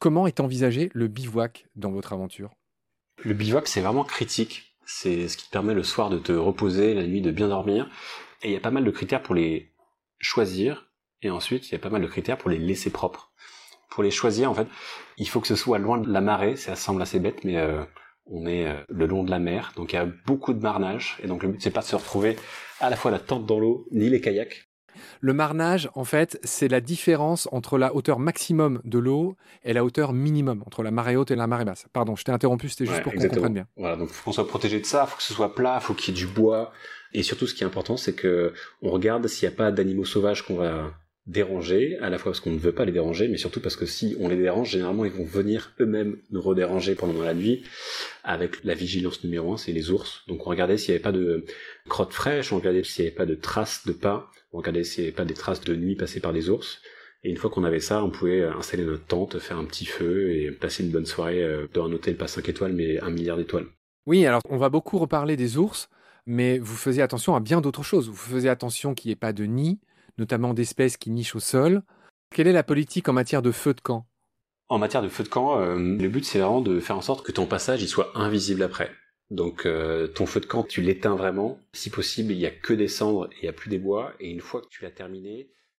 Comment est envisagé le bivouac dans votre aventure? Le bivouac, c'est vraiment critique. C'est ce qui te permet le soir de te reposer, la nuit de bien dormir. Et il y a pas mal de critères pour les choisir. Et ensuite, il y a pas mal de critères pour les laisser propres. Pour les choisir, en fait, il faut que ce soit loin de la marée. Ça semble assez bête, mais euh, on est euh, le long de la mer, donc il y a beaucoup de marnage. Et donc le but, c'est pas de se retrouver à la fois la tente dans l'eau, ni les kayaks. Le marnage, en fait, c'est la différence entre la hauteur maximum de l'eau et la hauteur minimum, entre la marée haute et la marée basse. Pardon, je t'ai interrompu, c'était juste Ouais, pour qu'on comprenne bien. Voilà, donc faut qu'on soit protégé de ça, faut que ce soit plat, faut qu'il y ait du bois. Et surtout, ce qui est important, c'est que on regarde s'il n'y a pas d'animaux sauvages qu'on va déranger, à la fois parce qu'on ne veut pas les déranger, mais surtout parce que si on les dérange, généralement, ils vont venir eux-mêmes nous redéranger pendant la nuit. Avec la vigilance numéro un, c'est les ours. Donc on regardait s'il n'y avait pas de crottes fraîches, on regardait s'il n'y avait pas de traces de pas, on regardait s'il n'y avait pas des traces de nuit passées par des ours. Et une fois qu'on avait ça, on pouvait euh, installer notre tente, faire un petit feu et passer une bonne soirée euh, dans un hôtel pas 5 étoiles, mais un milliard d'étoiles. Oui, alors on va beaucoup reparler des ours, mais vous faisiez attention à bien d'autres choses. Vous faisiez attention qu'il n'y ait pas de nid, notamment d'espèces qui nichent au sol. Quelle est la politique en matière de feu de camp? En matière de feu de camp, euh, le but c'est vraiment de faire en sorte que ton passage il soit invisible après. Donc euh, ton feu de camp, tu l'éteins vraiment. Si possible, il y a que des cendres et il y a plus des bois. Et une fois que tu l'as terminé,